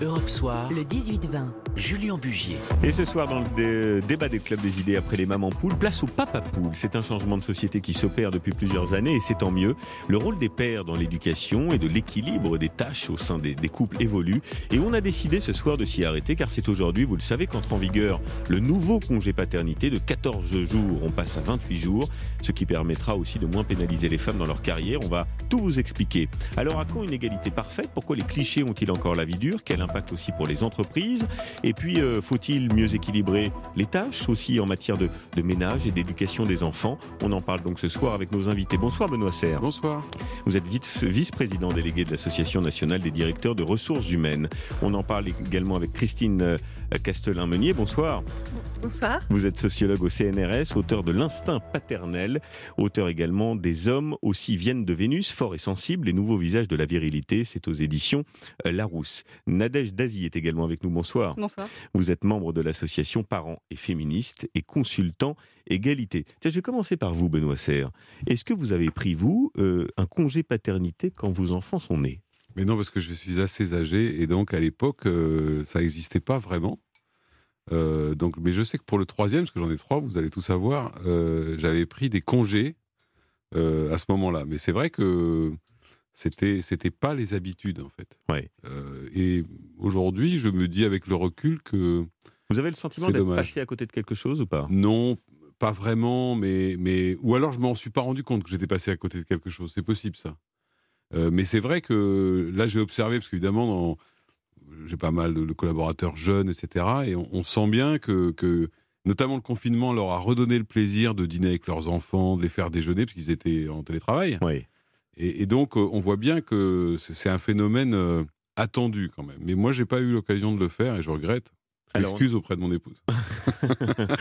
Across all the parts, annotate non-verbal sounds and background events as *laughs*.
Europe Soir, le 18-20, Julien Bugier. Et ce soir, dans le débat des clubs des idées après les mamans poules, place au papa poule. C'est un changement de société qui s'opère depuis plusieurs années et c'est tant mieux. Le rôle des pères dans l'éducation et de l'équilibre des tâches au sein des, des, couples évolue. Et on a décidé ce soir de s'y arrêter car c'est aujourd'hui, vous le savez, qu'entre en vigueur le nouveau congé paternité de 14 jours. On passe à 28 jours, ce qui permettra aussi de moins pénaliser les femmes dans leur carrière. On va tout vous expliquer. Alors, à quand une égalité parfaite? Pourquoi les clichés ont-ils encore la vie dure? Quel impact aussi pour les entreprises Et puis, euh, faut-il mieux équilibrer les tâches aussi en matière de, de ménage et d'éducation des enfants? On en parle donc ce soir avec nos invités. Bonsoir Benoît Serre. Bonsoir. Vous êtes vice-président délégué de l'Association nationale des directeurs de ressources humaines. On en parle également avec Christine euh, Castelin-Meunier. Bonsoir. Bonsoir. Vous êtes sociologue au CNRS, auteur de L'instinct paternel, auteur également des hommes aussi viennent de Vénus, forts et sensibles, les nouveaux visages de la virilité. C'est aux éditions euh, Larousse. Nadège Dazi est également avec nous. Bonsoir. Bonsoir. Vous êtes membre de l'association Parents et Féministes et consultant égalité. Tiens, je vais commencer par vous, Benoît Serre. Est-ce que vous avez pris, vous, euh, un congé paternité quand vos enfants sont nés? Mais non, parce que je suis assez âgé et donc à l'époque, euh, ça n'existait pas vraiment. Euh, donc, mais je sais que pour le troisième, parce que j'en ai trois, vous allez tout savoir, euh, j'avais pris des congés à ce moment-là. Mais c'est vrai que c'était c'était pas les habitudes en fait. Ouais. Et aujourd'hui, je me dis avec le recul que vous avez le sentiment d'être passé à côté de quelque chose ou pas? Non, pas vraiment, mais mais ou alors je m'en suis pas rendu compte que j'étais passé à côté de quelque chose. C'est possible ça. Euh, mais c'est vrai que là, j'ai observé parce qu'évidemment, j'ai pas mal de, de collaborateurs jeunes, etc. Et on, on sent bien que, que, notamment le confinement leur a redonné le plaisir de dîner avec leurs enfants, de les faire déjeuner parce qu'ils étaient en télétravail. Oui. Et, et donc, euh, on voit bien que c'est c'est un phénomène euh, attendu quand même. Mais moi, j'ai pas eu l'occasion de le faire et je regrette. Alors- m'excuse auprès de mon épouse. *laughs*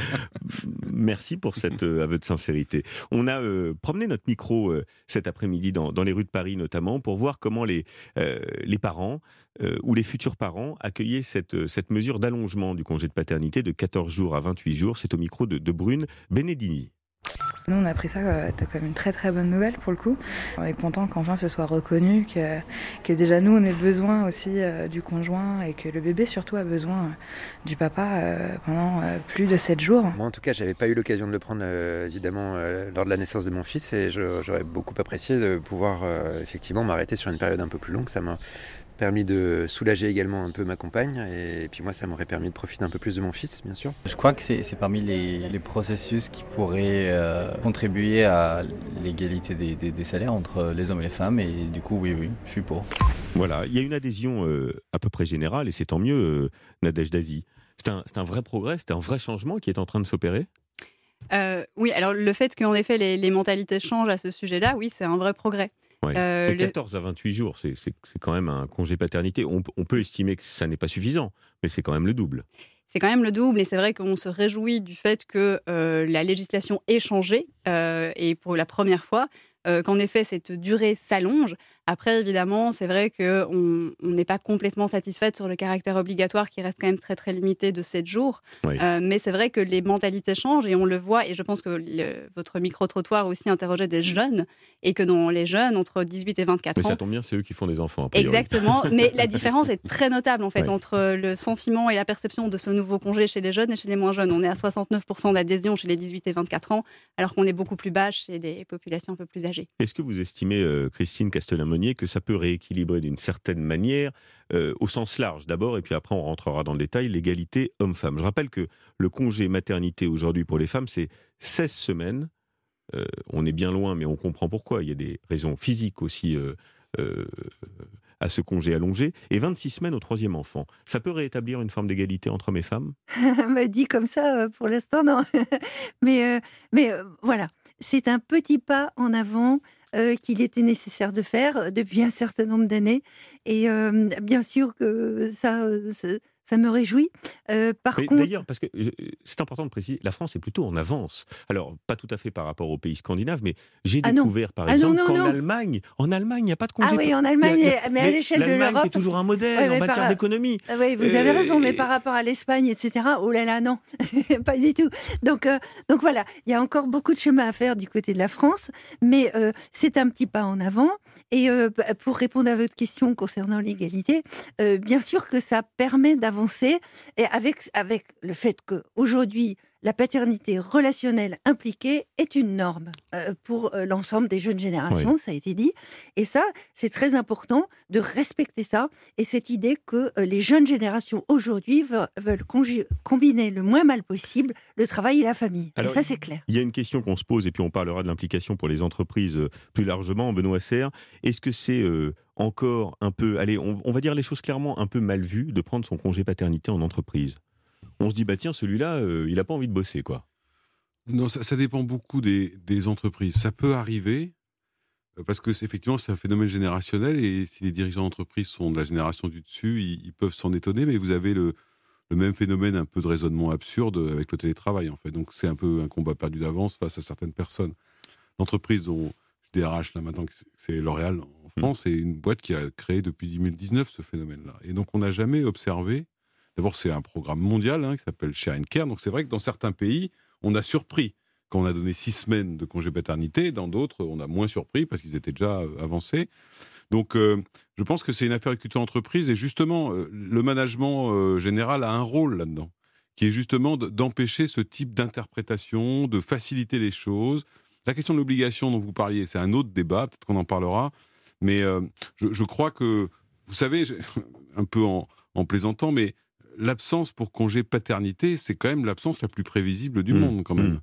Merci pour cet euh, aveu de sincérité. On a euh, promené notre micro euh, cet après-midi dans, dans les rues de Paris notamment pour voir comment les, les parents ou les futurs parents accueillaient cette, cette mesure d'allongement du congé de paternité de 14 jours à 28 jours. C'est au micro de, de Brune Benedini. Nous, on a pris ça euh, comme une très très bonne nouvelle pour le coup. On est content qu'enfin ce soit reconnu, que, déjà nous, on ait besoin aussi euh, du conjoint et que le bébé surtout a besoin euh, du papa pendant plus de 7 jours. Moi, en tout cas, j'avais pas eu l'occasion de le prendre évidemment lors de la naissance de mon fils et j'aurais beaucoup apprécié de pouvoir effectivement m'arrêter sur une période un peu plus longue. Permis de soulager également un peu ma compagne et, puis moi, ça m'aurait permis de profiter un peu plus de mon fils, bien sûr. Je crois que c'est c'est parmi les, les processus qui pourraient euh, contribuer à l'égalité des, des- des salaires entre les hommes et les femmes. Et du coup, oui, oui, je suis pour. Voilà, il y a une adhésion euh, à peu près générale et c'est tant mieux, euh, Nadège Dazi. C'est un, c'est un vrai progrès, c'est un vrai changement qui est en train de s'opérer? Euh, oui, alors le fait qu'en effet les, les mentalités changent à ce sujet-là, oui, c'est un vrai progrès. Ouais. Euh, De le- 14 à 28 jours, c'est c'est- c'est quand même un congé paternité. On, on peut estimer que ça n'est pas suffisant, mais c'est quand même le double. C'est quand même le double et c'est vrai qu'on se réjouit du fait que euh, la législation ait changé euh, et pour la première fois euh, qu'en effet cette durée s'allonge. Après, évidemment, c'est vrai qu'on on n'est pas complètement satisfaite sur le caractère obligatoire qui reste quand même très très limité de 7 jours. Oui. Euh, mais c'est vrai que les mentalités changent et on le voit. Et je pense que le- votre micro-trottoir aussi interrogeait des jeunes et que dans les jeunes entre 18 et 24 Mais ans, ça tombe bien, c'est eux qui font des enfants. Exactement, mais la *laughs* différence est très notable en fait entre le sentiment et la perception de ce nouveau congé chez les jeunes et chez les moins jeunes. On est à 69% d'adhésion chez les 18 et 24 ans, alors qu'on est beaucoup plus bas chez les populations un peu plus âgées. Est-ce que vous estimez, euh, Christine Que ça peut rééquilibrer d'une certaine manière, euh, au sens large d'abord, et puis après on rentrera dans le détail, l'égalité homme-femme Je rappelle que le congé maternité aujourd'hui pour les femmes, c'est 16 semaines. Euh, on est bien loin, mais on comprend pourquoi. Il y a des raisons physiques aussi euh, à ce congé allongé, et 26 semaines au troisième enfant. Ça peut rétablir une forme d'égalité entre hommes et femmes? M'a *laughs* dit comme ça pour l'instant, non. *laughs* mais mais voilà, c'est un petit pas en avant euh, qu'il était nécessaire de faire euh, depuis un certain nombre d'années. Et euh, bien sûr que ça, euh, ça, me réjouit. Euh, par contre, d'ailleurs, parce que euh, c'est important de préciser, la France est plutôt en avance. Alors, pas tout à fait par rapport aux pays scandinaves, mais j'ai Ah découvert, par Ah exemple, qu'en. Allemagne, en Allemagne, il n'y a pas de congé. Ah oui, en a- Allemagne, a- mais à l'échelle de l'Europe- est toujours un modèle Ouais, en matière par- d'économie. Ah oui, vous avez Euh, raison, mais et- par rapport à l'Espagne, etc., oh là là, non, *laughs* pas du tout. Donc, euh, donc voilà, il y a encore beaucoup de chemin à faire du côté de la France, mais euh, c'est un petit pas en avant. Et euh, pour répondre à votre question concernant l'égalité, euh, bien sûr que ça permet et avec, avec le fait qu'aujourd'hui, la paternité relationnelle impliquée est une norme euh, pour euh, l'ensemble des jeunes générations, ça a été dit. Et ça, c'est très important de respecter ça et cette idée que euh, les jeunes générations aujourd'hui veulent, combiner le moins mal possible le travail et la famille. Alors, et ça, c'est clair. Il y a une question qu'on se pose, et puis on parlera de l'implication pour les entreprises plus largement. Benoît Serre, est-ce que c'est encore un peu, allez, on, on va dire les choses clairement, un peu mal vu de prendre son congé paternité en entreprise? On se dit, bah tiens, celui-là, euh, il n'a pas envie de bosser, quoi. Non, ça, ça dépend beaucoup des, des entreprises. Ça peut arriver, euh, parce que c'est effectivement c'est un phénomène générationnel, et si les dirigeants d'entreprise sont de la génération du dessus, ils, ils peuvent s'en étonner, mais vous avez le, le même phénomène un peu de raisonnement absurde avec le télétravail, en fait. Donc c'est un peu un combat perdu d'avance face à certaines personnes. L'entreprise dont je DRH là maintenant, c'est- c'est L'Oréal en France, c'est une boîte qui a créé depuis 2019 ce phénomène-là. Et donc on n'a jamais observé. D'abord, c'est un programme mondial hein, qui s'appelle Share and Care. Donc c'est vrai que dans certains pays, on a surpris quand on a donné six semaines de congé paternité. Dans d'autres, on a moins surpris parce qu'ils étaient déjà euh, avancés. Donc, euh, je pense que c'est une affaire de culture entreprise et justement, euh, le management général a un rôle là-dedans, qui est justement de- d'empêcher ce type d'interprétation, de faciliter les choses. La question de l'obligation dont vous parliez, c'est un autre débat, peut-être qu'on en parlera, mais je, crois que, vous savez, *laughs* un peu en plaisantant, mais l'absence pour congé paternité, c'est quand même l'absence la plus prévisible du Mmh, monde, quand même. mmh.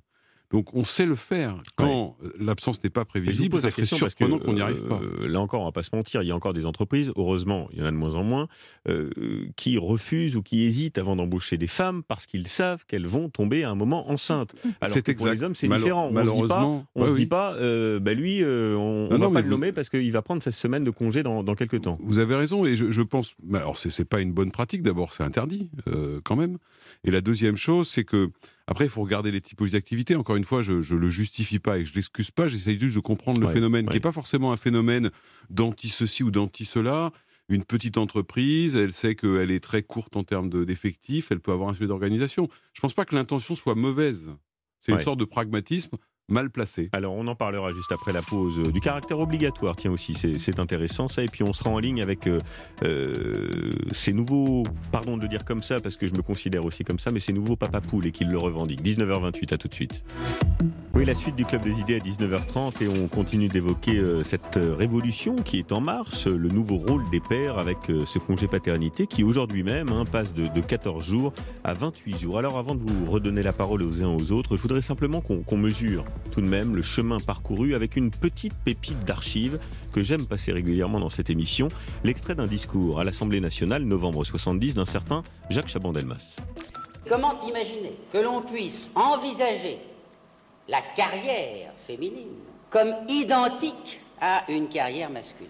Donc, on sait le faire. Quand euh, l'absence n'est pas Mais je vous prévisible, pose ça la serait question parce que, surprenant qu'on n'y arrive pas. euh, là encore, on va pas se mentir, il y a encore des entreprises, heureusement, il y en a de moins en moins, euh, qui refusent ou qui hésitent avant d'embaucher des femmes parce qu'ils savent qu'elles vont tomber à un moment enceintes. *laughs* Alors C'est que pour les hommes, c'est différent. On se dit pas, malheureusement, on ouais, se dit oui. pas euh, bah lui, on, non, va pas le vous- nommer parce qu'il va prendre 16 semaines de congé dans, dans quelques temps. Vous avez raison, et je, je pense. mais Alors, c'est pas une bonne pratique. D'abord, c'est interdit, euh, quand même. Et la deuxième chose, c'est que après, il faut regarder les typologies d'activités. Encore une fois, je, je le justifie pas et je l'excuse pas. J'essaye juste de comprendre le Ouais, phénomène, qui n'est pas forcément un phénomène d'anti ceci ou d'anti cela. Une petite entreprise, elle sait qu'elle est très courte en termes de- d'effectifs, elle peut avoir un sujet d'organisation. Je pense pas que l'intention soit mauvaise. C'est une sorte de pragmatisme mal placé. Alors, on en parlera juste après la pause. euh, Du caractère obligatoire, tiens aussi, c'est intéressant ça. Et puis, on sera en ligne avec euh, euh, ces nouveaux, pardon de dire comme ça, parce que je me considère aussi comme ça, mais ces nouveaux papapoules et qu'ils le revendiquent. 19h28, à tout de suite. Oui, la suite du Club des idées à 19h30 et on continue d'évoquer cette révolution qui est en marche, le nouveau rôle des pères avec ce congé paternité qui aujourd'hui même hein, passe de, de 14 jours à 28 jours. Alors avant de vous redonner la parole aux uns aux autres, je voudrais simplement qu'on mesure tout de même le chemin parcouru avec une petite pépite d'archives que j'aime passer régulièrement dans cette émission, l'extrait d'un discours à l'Assemblée nationale, novembre 70, d'un certain Jacques Chaban-Delmas. Comment imaginer que l'on puisse envisager la carrière féminine comme identique à une carrière masculine?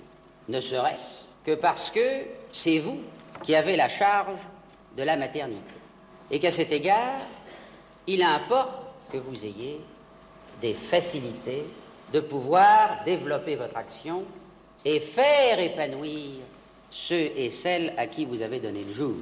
Ne serait-ce que parce que c'est vous qui avez la charge de la maternité. Et qu'à cet égard, il importe que vous ayez des facilités de pouvoir développer votre action et faire épanouir ceux et celles à qui vous avez donné le jour.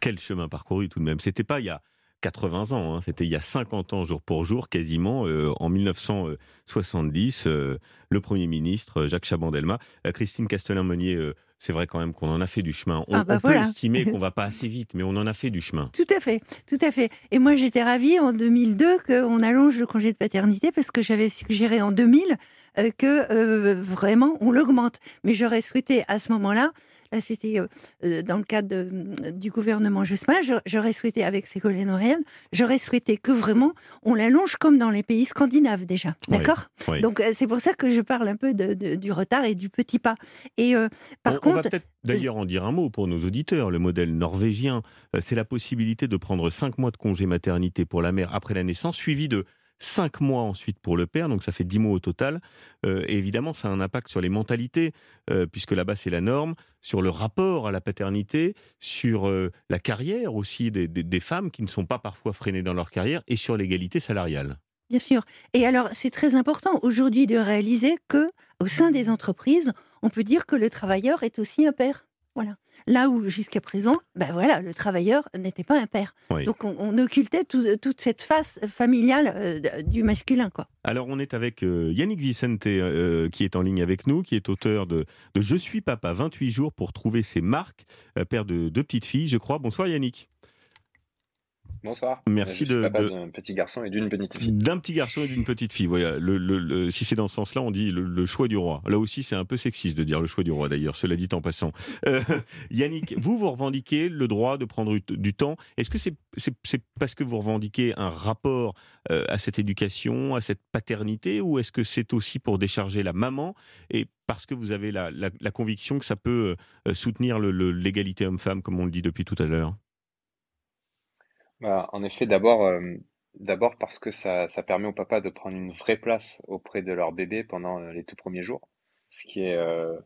Quel chemin parcouru tout de même. C'était pas il y a 80 ans, hein, c'était il y a 50 ans jour pour jour quasiment, euh, en 1970, euh, le Premier ministre euh, Jacques Chaban-Delmas, Christine Castellin-Meunier, c'est vrai quand même qu'on en a fait du chemin. On, Ah bah on peut estimer qu'on *laughs* va pas assez vite, mais on en a fait du chemin. Tout à fait, tout à fait. Et moi, j'étais ravie en 2002 qu'on allonge le congé de paternité parce que j'avais suggéré en 2000 euh, que euh, vraiment on l'augmente. Mais j'aurais souhaité à ce moment-là, là c'était euh, euh, dans le cadre de- du gouvernement Jospin, j'aurais souhaité avec Ségolène Royal, j'aurais souhaité que vraiment on l'allonge comme dans les pays scandinaves déjà. D'accord? Donc euh, c'est pour ça que je parle un peu de- de- du retard et du petit pas. Et euh, par on, on contre, va peut-être d'ailleurs en dire un mot pour nos auditeurs. Le modèle norvégien, euh, c'est la possibilité de prendre 5 mois de congé maternité pour la mère après la naissance, suivi de cinq mois ensuite pour le père, donc ça fait dix mois au total. Euh, évidemment, ça a un impact sur les mentalités, euh, puisque là-bas c'est la norme, sur le rapport à la paternité, sur euh, la carrière aussi des, des femmes qui ne sont pas parfois freinées dans leur carrière, et sur l'égalité salariale. Bien sûr. Et alors, c'est très important aujourd'hui de réaliser que, au sein des entreprises, on peut dire que le travailleur est aussi un père. Voilà. Là où jusqu'à présent, ben voilà, le travailleur n'était pas un père. Donc on, occultait toute cette face familiale euh, du masculin. Quoi. Alors on est avec euh, Yannick Vicente euh, qui est en ligne avec nous, qui est auteur de, Je suis papa, 28 jours pour trouver ses marques, père de deux petites filles, je crois. Bonsoir Yannick. Bonsoir. Merci de, d'un petit garçon et d'une petite fille. D'un petit garçon et d'une petite fille. Voilà. Le, si c'est dans ce sens-là, on dit le, choix du roi. Là aussi, c'est un peu sexiste de dire le choix du roi. D'ailleurs, cela dit en passant. Euh, *laughs* Yannick, vous vous revendiquez le droit de prendre du temps. Est-ce que c'est c'est parce que vous revendiquez un rapport euh, à cette éducation, à cette paternité, ou est-ce que c'est aussi pour décharger la maman et parce que vous avez la, la conviction que ça peut euh, soutenir l'égalité homme-femme, comme on le dit depuis tout à l'heure? Bah, en effet, d'abord, euh, d'abord parce que ça, ça permet aux papas de prendre une vraie place auprès de leur bébé pendant euh, les tout premiers jours, ce qui est, euh,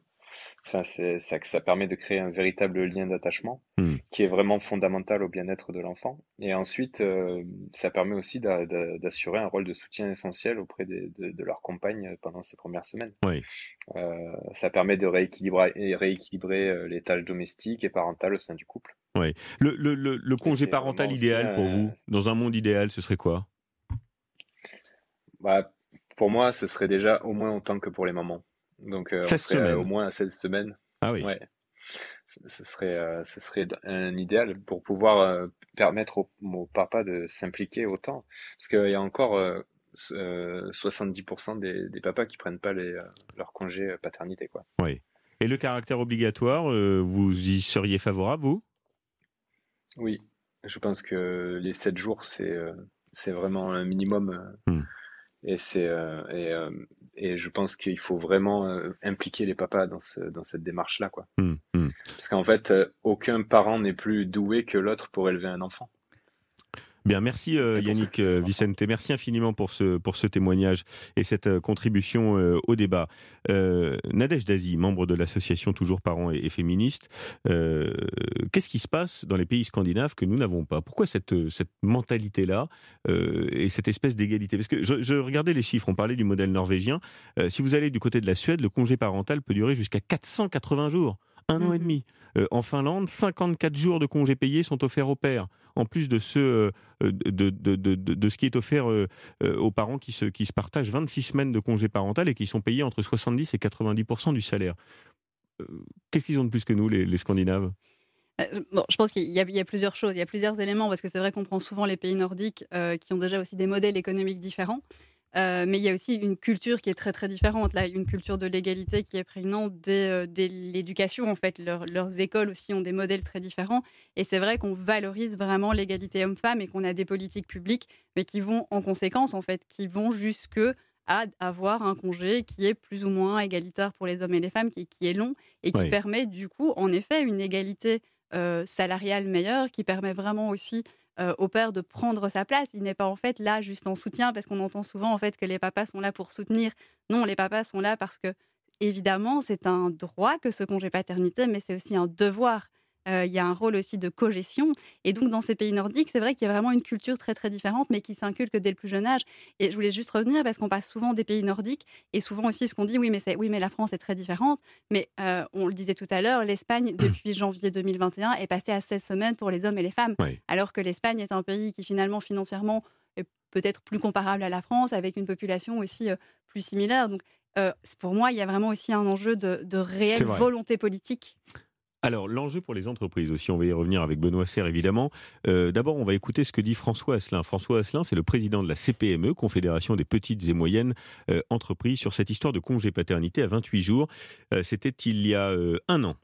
enfin, c'est, ça, ça permet de créer un véritable lien d'attachement hmm. qui est vraiment fondamental au bien-être de l'enfant. Et ensuite, ça permet aussi d'assurer un rôle de soutien essentiel auprès de, de, leur compagne pendant ces premières semaines. Oui. ça permet de rééquilibrer, rééquilibrer les tâches domestiques et parentales au sein du couple. Ouais. Le, le, le, congé parental idéal pour vous, dans un monde idéal, ce serait quoi? Bah, Pour moi, ce serait déjà au moins autant que pour les mamans. Donc, euh, semaines. au moins 16 semaines. Ah oui. Ouais. Ce serait, euh, ce serait un idéal pour pouvoir euh, permettre au, papa de s'impliquer autant. Parce qu'il y a encore 70% des, des, papas qui prennent pas les, leur congé paternité. Quoi. Oui. Et le caractère obligatoire, vous y seriez favorable, vous? Oui, je pense que les 7 jours, c'est euh, c'est vraiment un minimum. Euh, hmm. Et, c'est, euh, et, et, je pense qu'il faut vraiment impliquer les papas dans, ce, dans cette démarche-là. Quoi. Hmm, hmm. Parce qu'en fait, aucun parent n'est plus doué que l'autre pour élever un enfant. Bien, merci euh, Yannick euh, Vicente, merci infiniment pour ce, pour ce témoignage et cette euh, contribution au débat. Nadège Dazi, membre de l'association Toujours Parents et, Féministes, qu'est-ce qui se passe dans les pays scandinaves que nous n'avons pas? Pourquoi cette, cette mentalité-là et cette espèce d'égalité? Parce que je, je, regardais les chiffres, on parlait du modèle norvégien. si vous allez du côté de la Suède, le congé parental peut durer jusqu'à 480 jours un an et demi. Euh, en Finlande, 54 jours de congés payés sont offerts aux pères, en plus de, ce, euh, de, de, de, ce qui est offert euh, aux parents qui se, qui se partagent 26 semaines de congés parental et qui sont payés entre 70 et 90% du salaire. Qu'est-ce qu'ils ont de plus que nous, les, Scandinaves? Bon, je pense qu'il y, y, a plusieurs choses, il y a plusieurs éléments, parce que c'est vrai qu'on prend souvent les pays nordiques qui ont déjà aussi des modèles économiques différents. Euh, mais il y a aussi une culture qui est très très différente. Là, une culture de l'égalité qui est prégnante dès, euh, l'éducation. En fait, leurs écoles aussi ont des modèles très différents. Et c'est vrai qu'on valorise vraiment l'égalité homme-femme et qu'on a des politiques publiques, mais qui vont en conséquence, en fait, qui vont jusque à avoir un congé qui est plus ou moins égalitaire pour les hommes et les femmes, qui, qui est long et qui permet du coup, en effet, une égalité euh, salariale meilleure, qui permet vraiment aussi euh, au père de prendre sa place. Il n'est pas en fait là juste en soutien parce qu'on entend souvent en fait que les papas sont là pour soutenir. Non, les papas sont là parce que évidemment c'est un droit que ce congé paternité, mais c'est aussi un devoir. Euh, il y a un rôle aussi de cogestion. Et donc, dans ces pays nordiques, c'est vrai qu'il y a vraiment une culture très, très différente, mais qui s'inculque dès le plus jeune âge. Et je voulais juste revenir parce qu'on passe souvent des pays nordiques et souvent aussi ce qu'on dit, oui, mais, oui, mais la France est très différente. Mais euh, on le disait tout à l'heure, l'Espagne, depuis janvier 2021, est passée à 16 semaines pour les hommes et les femmes. Alors que l'Espagne est un pays qui, finalement, financièrement, est peut-être plus comparable à la France, avec une population aussi euh, plus similaire. Donc, pour moi, il y a vraiment aussi un enjeu de, de réelle volonté politique alors, l'enjeu pour les entreprises aussi, on va y revenir avec Benoît Serre évidemment. Euh, d'abord, on va écouter ce que dit François Asselin. François Asselin, c'est le président de la CPME, Confédération des petites et moyennes euh, entreprises, sur cette histoire de congé paternité à 28 jours. Euh, c'était il y a un an.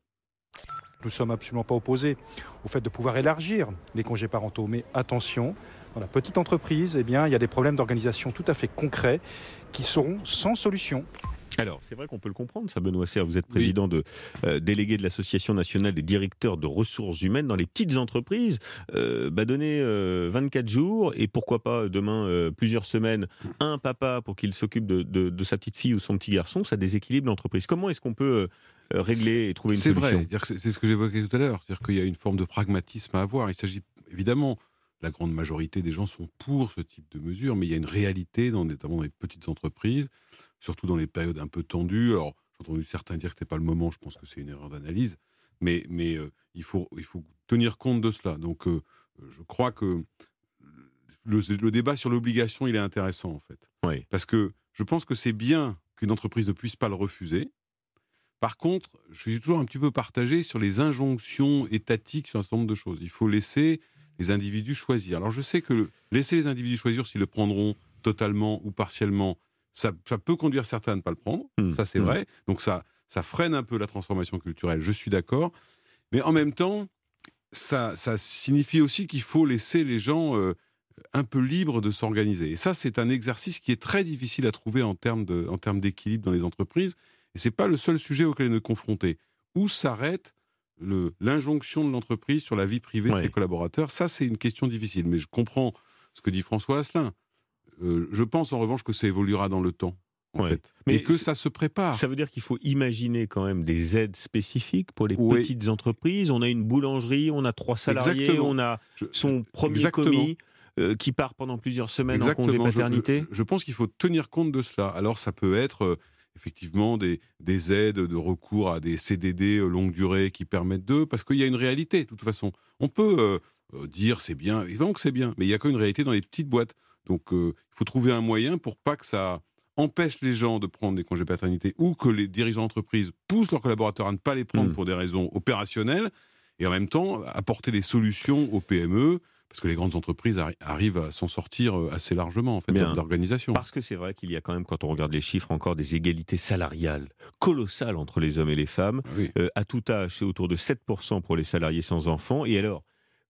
Nous ne sommes absolument pas opposés au fait de pouvoir élargir les congés parentaux, mais attention, dans la petite entreprise, eh il y a des problèmes d'organisation tout à fait concrets qui seront sans solution. Alors, c'est vrai qu'on peut le comprendre, ça, Benoît Serre. Vous êtes président de, euh, délégué de l'Association nationale des directeurs de ressources humaines dans les petites entreprises. Euh, bah, donner 24 jours et pourquoi pas demain plusieurs semaines, un papa pour qu'il s'occupe de, de, sa petite fille ou son petit garçon, ça déséquilibre l'entreprise. Comment est-ce qu'on peut régler et trouver une solution? C'est vrai, c'est ce que j'évoquais tout à l'heure. C'est-à-dire qu'il y a une forme de pragmatisme à avoir. Il s'agit évidemment la grande majorité des gens sont pour ce type de mesures, mais il y a une réalité, dans, notamment dans les petites entreprises, surtout dans les périodes un peu tendues. Alors, j'ai entendu certains dire que ce n'était pas le moment, je pense que c'est une erreur d'analyse, mais, mais euh, il, faut, il faut tenir compte de cela. Donc, euh, je crois que le, débat sur l'obligation, il est intéressant, en fait. Oui. Parce que je pense que c'est bien qu'une entreprise ne puisse pas le refuser. Par contre, je suis toujours un petit peu partagé sur les injonctions étatiques sur un certain nombre de choses. Il faut laisser les individus choisir. Alors je sais que laisser les individus choisir s'ils le prendront totalement ou partiellement, ça, peut conduire certains à ne pas le prendre, mmh. ça c'est mmh. vrai. Donc ça, ça freine un peu la transformation culturelle, je suis d'accord. Mais en même temps, ça, ça signifie aussi qu'il faut laisser les gens euh, un peu libres de s'organiser. Et ça, c'est un exercice qui est très difficile à trouver en termes d'équilibre dans les entreprises. Et c'est pas le seul sujet auquel on est confronté. Où s'arrête l'injonction de l'entreprise sur la vie privée de ses collaborateurs, ça c'est une question difficile. Mais je comprends ce que dit François Asselin. Euh, je pense en revanche que ça évoluera dans le temps. En fait. Mais et que ça se prépare. Ça veut dire qu'il faut imaginer quand même des aides spécifiques pour les petites entreprises. On a une boulangerie, on a trois salariés, on a son premier commis. Euh, qui part pendant plusieurs semaines en congé maternité je, je pense qu'il faut tenir compte de cela. Alors ça peut être euh, effectivement des, des, aides de recours à des CDD euh, longue durée qui permettent d'eux, parce qu'il y a une réalité, de toute façon. On peut euh, euh, dire c'est bien, évidemment que c'est bien, mais il y a quand même une réalité dans les petites boîtes. Donc il faut trouver un moyen pour pas que ça empêche les gens de prendre des congés paternité ou que les dirigeants d'entreprise poussent leurs collaborateurs à ne pas les prendre mmh. pour des raisons opérationnelles et en même temps apporter des solutions aux PME parce que les grandes entreprises arrivent à s'en sortir euh, assez largement en fait d'organisation. Parce que c'est vrai qu'il y a quand même, quand on regarde les chiffres, encore des égalités salariales colossales entre les hommes et les femmes. Ah euh, à tout âge, c'est autour de 7% pour les salariés sans enfants. Et alors,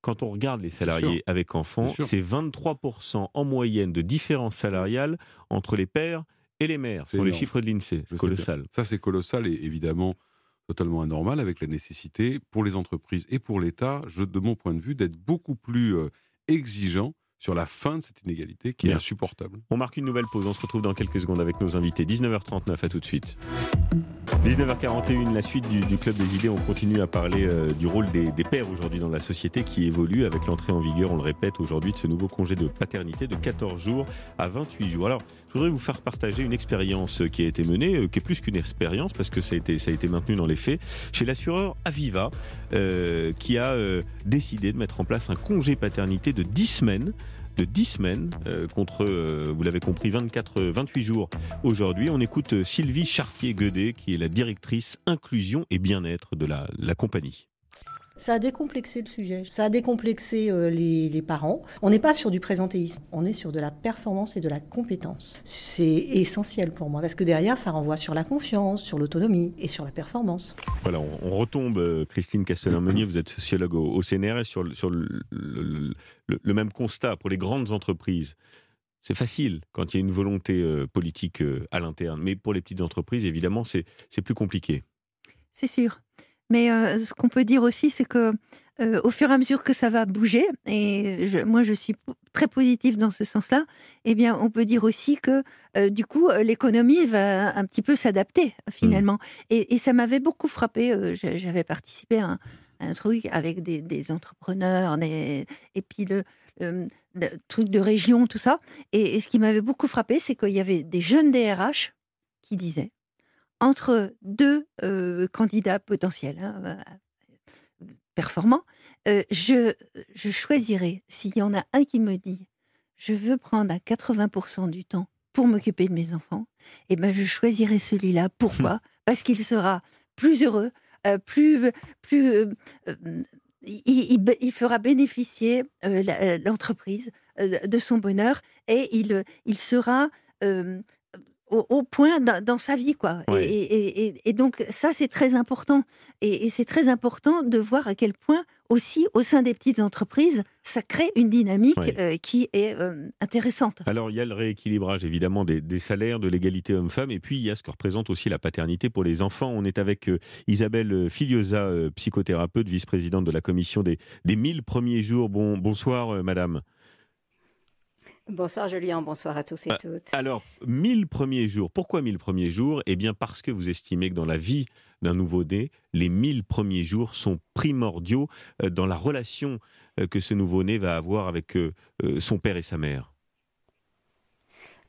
quand on regarde les salariés avec enfants, c'est 23% en moyenne de différence salariale entre les pères et les mères. Ce sont les chiffres de l'INSEE. Colossal. Ça, c'est colossal et évidemment totalement anormal avec la nécessité pour les entreprises et pour l'État, de mon point de vue, d'être beaucoup plus euh, exigeant sur la fin de cette inégalité qui est insupportable. On marque une nouvelle pause, on se retrouve dans quelques secondes avec nos invités. 19h39, à tout de suite. 19h41, la suite du, Club des idées. On continue à parler euh, du rôle des, pères aujourd'hui dans la société qui évolue avec l'entrée en vigueur, on le répète aujourd'hui, de ce nouveau congé de paternité de 14 jours à 28 jours. Alors, je voudrais vous faire partager une expérience qui a été menée, euh, qui est plus qu'une expérience parce que ça a, été, ça a été maintenu dans les faits, chez l'assureur Aviva, euh, qui a décidé de mettre en place un congé paternité de 10 semaines de 10 semaines euh, contre, euh, vous l'avez compris, 24, 28 jours aujourd'hui. On écoute euh, Sylvie Chartier-Guedet, qui est la directrice inclusion et bien-être de la compagnie. Ça a décomplexé le sujet, ça a décomplexé euh, les, parents. On n'est pas sur du présentéisme, on est sur de la performance et de la compétence. C'est essentiel pour moi parce que derrière, ça renvoie sur la confiance, sur l'autonomie et sur la performance. Voilà, on, retombe, euh, Christine Castelin-Meunier, vous êtes sociologue au, au CNRS, sur, sur le, même constat pour les grandes entreprises. C'est facile quand il y a une volonté euh, politique à l'interne, mais pour les petites entreprises, évidemment, c'est plus compliqué. C'est sûr. Mais euh, ce qu'on peut dire aussi, c'est que euh, au fur et à mesure que ça va bouger, et moi je suis très positive dans ce sens-là, eh bien on peut dire aussi que euh, du coup l'économie va un petit peu s'adapter finalement. Mmh. Et, ça m'avait beaucoup frappé. J'avais participé à un, truc avec des, entrepreneurs, et puis le, truc de région, tout ça. et ce qui m'avait beaucoup frappé, c'est qu'il y avait des jeunes DRH qui disaient entre deux euh, candidats potentiels hein, euh, performants, euh, je, je choisirai, s'il y en a un qui me dit, je veux prendre à 80% du temps pour m'occuper de mes enfants, et eh ben je choisirai celui-là. Pourquoi? Parce qu'il sera plus heureux, plus, plus, il, fera bénéficier l'entreprise de son bonheur et il, il sera au, point dans, sa vie, quoi. Et, donc ça, c'est très important. Et, c'est très important de voir à quel point aussi, au sein des petites entreprises, ça crée une dynamique euh, qui est euh, intéressante. Alors, il y a le rééquilibrage, évidemment, des, salaires, de l'égalité homme-femme, et puis il y a ce que représente aussi la paternité pour les enfants. On est avec euh, Isabelle Filiosa, psychothérapeute, vice-présidente de la commission des, des 1000 premiers jours. Bon, bonsoir, madame. Bonsoir Julien, bonsoir à tous et toutes. Alors, 1000 premiers jours. Pourquoi 1000 premiers jours? Eh bien parce que vous estimez que dans la vie d'un nouveau-né, les 1000 premiers jours sont primordiaux euh, dans la relation euh, que ce nouveau-né va avoir avec euh, son père et sa mère.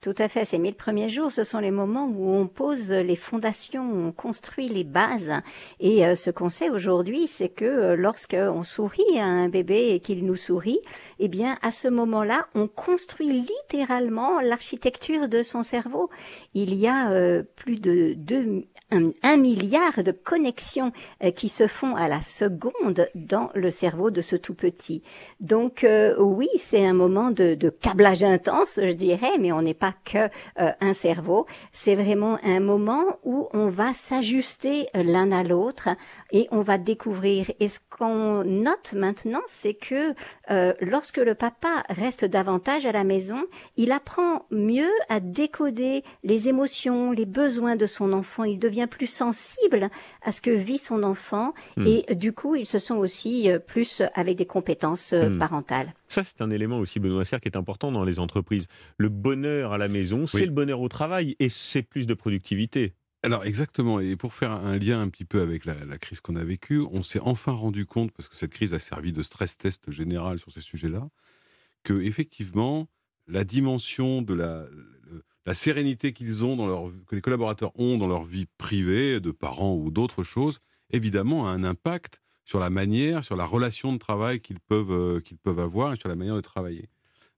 Tout à fait. Ces mille premiers jours, ce sont les moments où on pose les fondations, on construit les bases. Et euh, ce qu'on sait aujourd'hui, c'est que euh, lorsque on sourit à un bébé et qu'il nous sourit, eh bien, à ce moment-là, on construit littéralement l'architecture de son cerveau. Il y a euh, plus de deux, un, milliard de connexions qui se font à la seconde dans le cerveau de ce tout petit. Donc, oui, c'est un moment de, de câblage intense, je dirais, mais on n'est pas que euh, un cerveau. C'est vraiment un moment où on va s'ajuster euh, l'un à l'autre et on va découvrir. Et ce qu'on note maintenant, c'est que euh, lorsque le papa reste davantage à la maison, il apprend mieux à décoder les émotions, les besoins de son enfant. Il devient plus sensible à ce que vit son enfant hmm. et du coup, il se sent aussi plus avec des compétences hmm. parentales. Ça, c'est un élément aussi, Benoît Serre, qui est important dans les entreprises. Le bonheur à la maison, c'est le bonheur au travail et c'est plus de productivité. Alors exactement, et pour faire un lien un petit peu avec la, crise qu'on a vécue, on s'est enfin rendu compte, parce que cette crise a servi de stress test général sur ces sujets-là, que effectivement la dimension de la, la sérénité qu'ils ont dans leur, que les collaborateurs ont dans leur vie privée, de parents ou d'autres choses, évidemment a un impact sur la manière, sur la relation de travail qu'ils peuvent, euh, qu'ils peuvent avoir et sur la manière de travailler.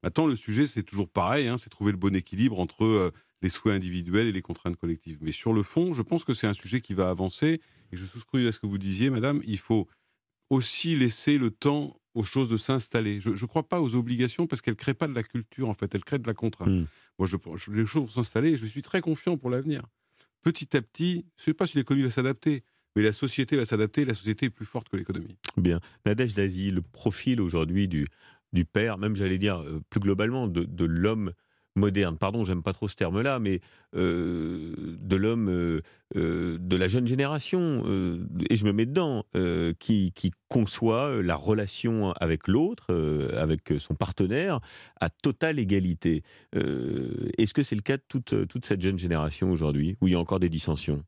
Maintenant, le sujet, c'est toujours pareil, hein, c'est trouver le bon équilibre entre euh, les souhaits individuels et les contraintes collectives. Mais sur le fond, je pense que c'est un sujet qui va avancer. Et je souscris à ce que vous disiez, madame, il faut aussi laisser le temps aux choses de s'installer. Je ne crois pas aux obligations parce qu'elles ne créent pas de la culture, en fait, elles créent de la contrainte. Hmm. Moi, je, les choses vont s'installer je suis très confiant pour l'avenir. Petit à petit, je ne sais pas si l'économie va s'adapter, mais la société va s'adapter, la société est plus forte que l'économie. Bien. Nadège d'Asie, le profil aujourd'hui du, du père, même j'allais dire euh, plus globalement, de l'homme moderne. Pardon, j'aime pas trop ce terme-là, mais euh, de l'homme euh, de la jeune génération, et je me mets dedans, qui, qui, conçoit la relation avec l'autre, avec son partenaire, à totale égalité. Est-ce que c'est le cas de toute, toute cette jeune génération aujourd'hui, où il y a encore des dissensions?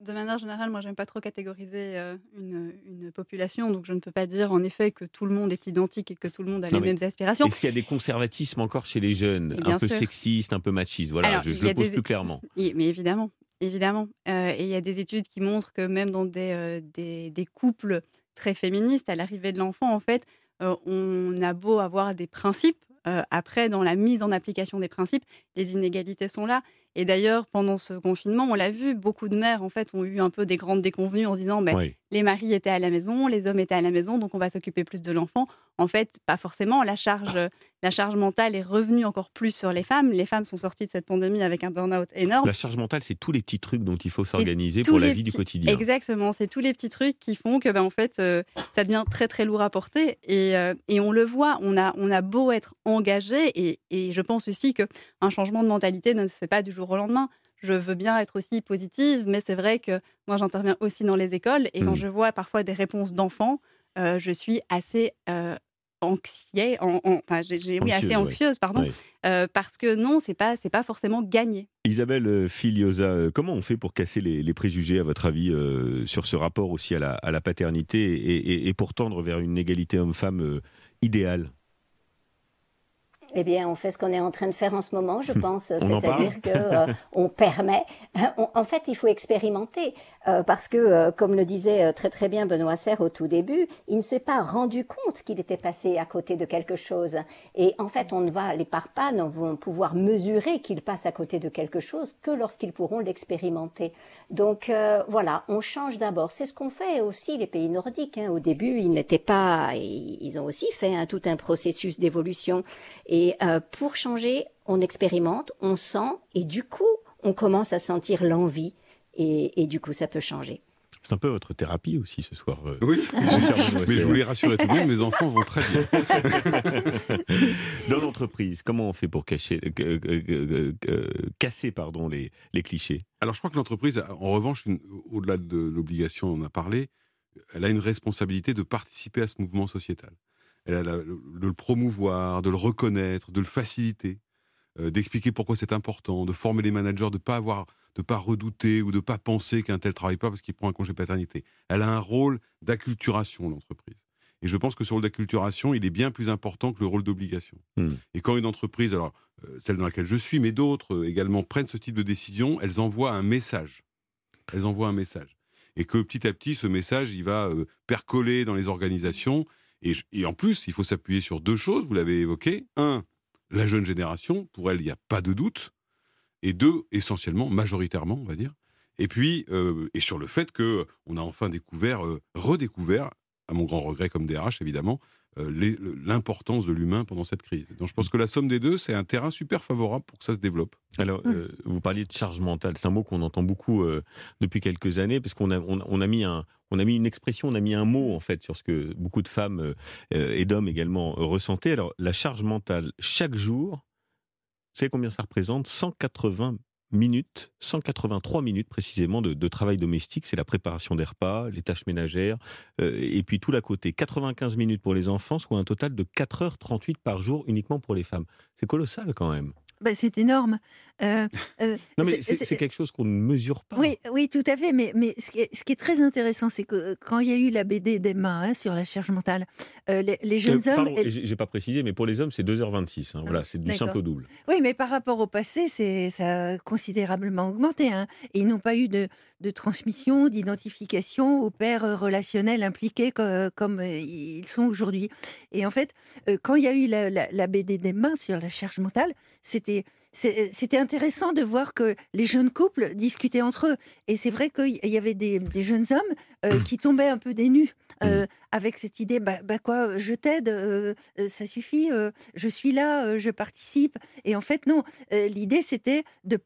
De manière générale, moi, j'aime pas trop catégoriser euh, une, population, donc je ne peux pas dire en effet que tout le monde est identique et que tout le monde a les mêmes aspirations. Est-ce qu'il y a des conservatismes encore chez les jeunes, un peu sexistes, un peu machistes? Voilà, je, le pose plus clairement. Mais évidemment, évidemment. Euh, et il y a des études qui montrent que même dans des, euh, des, couples très féministes, à l'arrivée de l'enfant, en fait, on a beau avoir des principes, après, dans la mise en application des principes, les inégalités sont là. Et d'ailleurs, pendant ce confinement, on l'a vu, beaucoup de mères en fait ont eu un peu des grandes déconvenues en se disant ben, les maris étaient à la maison, les hommes étaient à la maison, donc on va s'occuper plus de l'enfant. En fait, pas forcément. La charge, la charge mentale est revenue encore plus sur les femmes. Les femmes sont sorties de cette pandémie avec un burn-out énorme. La charge mentale, c'est tous les petits trucs dont il faut s'organiser pour la vie du quotidien. Exactement, c'est tous les petits trucs qui font que, ben, en fait, euh, ça devient très très lourd à porter. Et, euh, et, on le voit, on a, on a beau être engagé, et, et je pense aussi qu'un changement de mentalité ne se fait pas du jour au lendemain je veux bien être aussi positive, mais c'est vrai que moi j'interviens aussi dans les écoles et quand mmh. je vois parfois des réponses d'enfants, euh, je suis assez euh, anxieuse, enfin, j'ai, oui, assez anxieuse, pardon, euh, parce que non, c'est pas c'est pas forcément gagné. Isabelle Filiosa, comment on fait pour casser les, préjugés, à votre avis, sur ce rapport aussi à la, à la paternité et, et, pour tendre vers une égalité homme-femme idéale? Eh bien, on fait ce qu'on est en train de faire en ce moment, je pense. C'est-à-dire que euh, on permet. en fait, il faut expérimenter. Euh, parce que, euh, comme le disait euh, très très bien Benoît Serre au tout début, il ne s'est pas rendu compte qu'il était passé à côté de quelque chose. Et en fait, on ne va, les parpas vont pouvoir mesurer qu'il passe à côté de quelque chose que lorsqu'ils pourront l'expérimenter. Donc voilà, on change d'abord. C'est ce qu'ont fait aussi les pays nordiques. Hein. Au début, ils n'étaient pas, ils ont aussi fait hein, tout un processus d'évolution. Et pour changer, on expérimente, on sent, et du coup, on commence à sentir l'envie et, du coup, ça peut changer. C'est un peu votre thérapie aussi ce soir. Euh, oui, *laughs* mais je voulais rassurer tout le monde, mes enfants vont très bien. *laughs* Dans l'entreprise, comment on fait pour cacher, euh, casser pardon, les, les, clichés? Alors je crois que l'entreprise, en revanche, au-delà de l'obligation, on en a parlé, elle a une responsabilité de participer à ce mouvement sociétal. Elle a de le promouvoir, de le reconnaître, de le faciliter, euh, d'expliquer pourquoi c'est important, de former les managers, de pas avoir de pas redouter ou de pas penser qu'un tel travaille pas parce qu'il prend un congé paternité. Elle a un rôle d'acculturation, l'entreprise. Et je pense que ce rôle d'acculturation, il est bien plus important que le rôle d'obligation. Hmm. Et quand une entreprise, alors euh, celle dans laquelle je suis, mais d'autres euh, également prennent ce type de décision, elles envoient un message. Elles envoient un message. Et que petit à petit, ce message, il va euh, percoler dans les organisations. Et, et en plus, il faut s'appuyer sur deux choses, vous l'avez évoqué. Un, la jeune génération, pour elle, il n'y a pas de doute et deux, essentiellement, majoritairement, on va dire. Et puis, euh, et sur le fait que on a enfin découvert, euh, redécouvert, à mon grand regret comme DRH évidemment, euh, l'importance de l'humain pendant cette crise. Donc je pense que la somme des deux, c'est un terrain super favorable pour que ça se développe. Alors, vous parliez de charge mentale, c'est un mot qu'on entend beaucoup depuis quelques années, parce qu'on a, on, a mis un, on a mis une expression, on a mis un mot en fait sur ce que beaucoup de femmes et d'hommes également ressentaient. Alors, la charge mentale, chaque jour, vous savez combien ça représente? 180 minutes, 183 minutes précisément de, travail domestique. C'est la préparation des repas, les tâches ménagères, euh, et puis tout l'à côté. 95 minutes pour les enfants, soit un total de 4h38 par jour uniquement pour les femmes. C'est colossal quand même. Bah, c'est énorme. Euh, euh, *laughs* non, mais c'est quelque chose qu'on ne mesure pas. Oui, oui, tout à fait. Mais, mais ce, qui est, très intéressant, c'est que euh, quand il y a eu la BD d'Emma hein, sur la charge mentale, les, jeunes hommes. Pardon, j'ai pas précisé, mais pour les hommes, c'est 2h26. Hein, voilà, c'est du simple au double. Oui, mais par rapport au passé, ça a considérablement augmenté. Hein, et ils n'ont pas eu de, de transmission, d'identification aux pères relationnels impliqués comme, comme ils sont aujourd'hui. Et en fait, quand il y a eu la, la, la BD d'Emma sur la charge mentale, c'était c'était intéressant de voir que les jeunes couples discutaient entre eux. Et c'est vrai qu'il y avait des, jeunes hommes euh, mmh. qui tombaient un peu dénus euh, avec cette idée, bah, bah quoi, je t'aide, euh, ça suffit, je suis là, je participe. Et en fait, non, l'idée c'était de,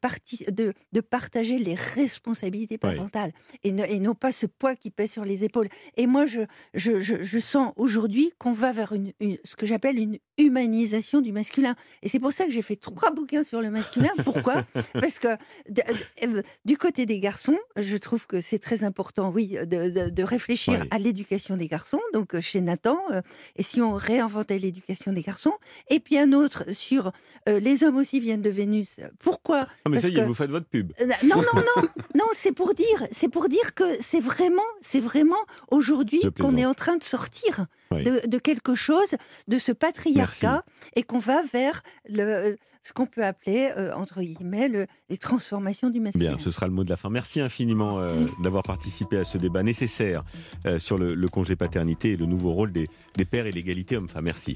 de, de, partager les responsabilités parentales et, et, non pas ce poids qui pèse sur les épaules. Et moi, je, je, je, sens aujourd'hui qu'on va vers une, ce que j'appelle une humanisation du masculin. Et c'est pour ça que j'ai fait trois bouquins sur le masculin. Pourquoi? Parce que du côté des garçons, je trouve que c'est très important, oui, de, de réfléchir à l'éducation des garçons, donc euh, chez Nathan, euh, et si on réinventait l'éducation des garçons, et puis un autre sur euh, les hommes aussi viennent de Vénus. Pourquoi? Non mais ça y est, vous faites votre pub. non, non, non, *laughs* non, c'est pour dire, c'est pour dire que c'est vraiment, c'est vraiment aujourd'hui qu'on est en train de sortir de, quelque chose, de ce patriarcat, et qu'on va vers le, ce qu'on peut appeler, entre guillemets, les transformations du masculin. Bien, ce sera le mot de la fin. Merci infiniment d'avoir participé à ce débat nécessaire sur le, le congé paternité et le nouveau rôle des, des pères et l'égalité homme-femme. Merci.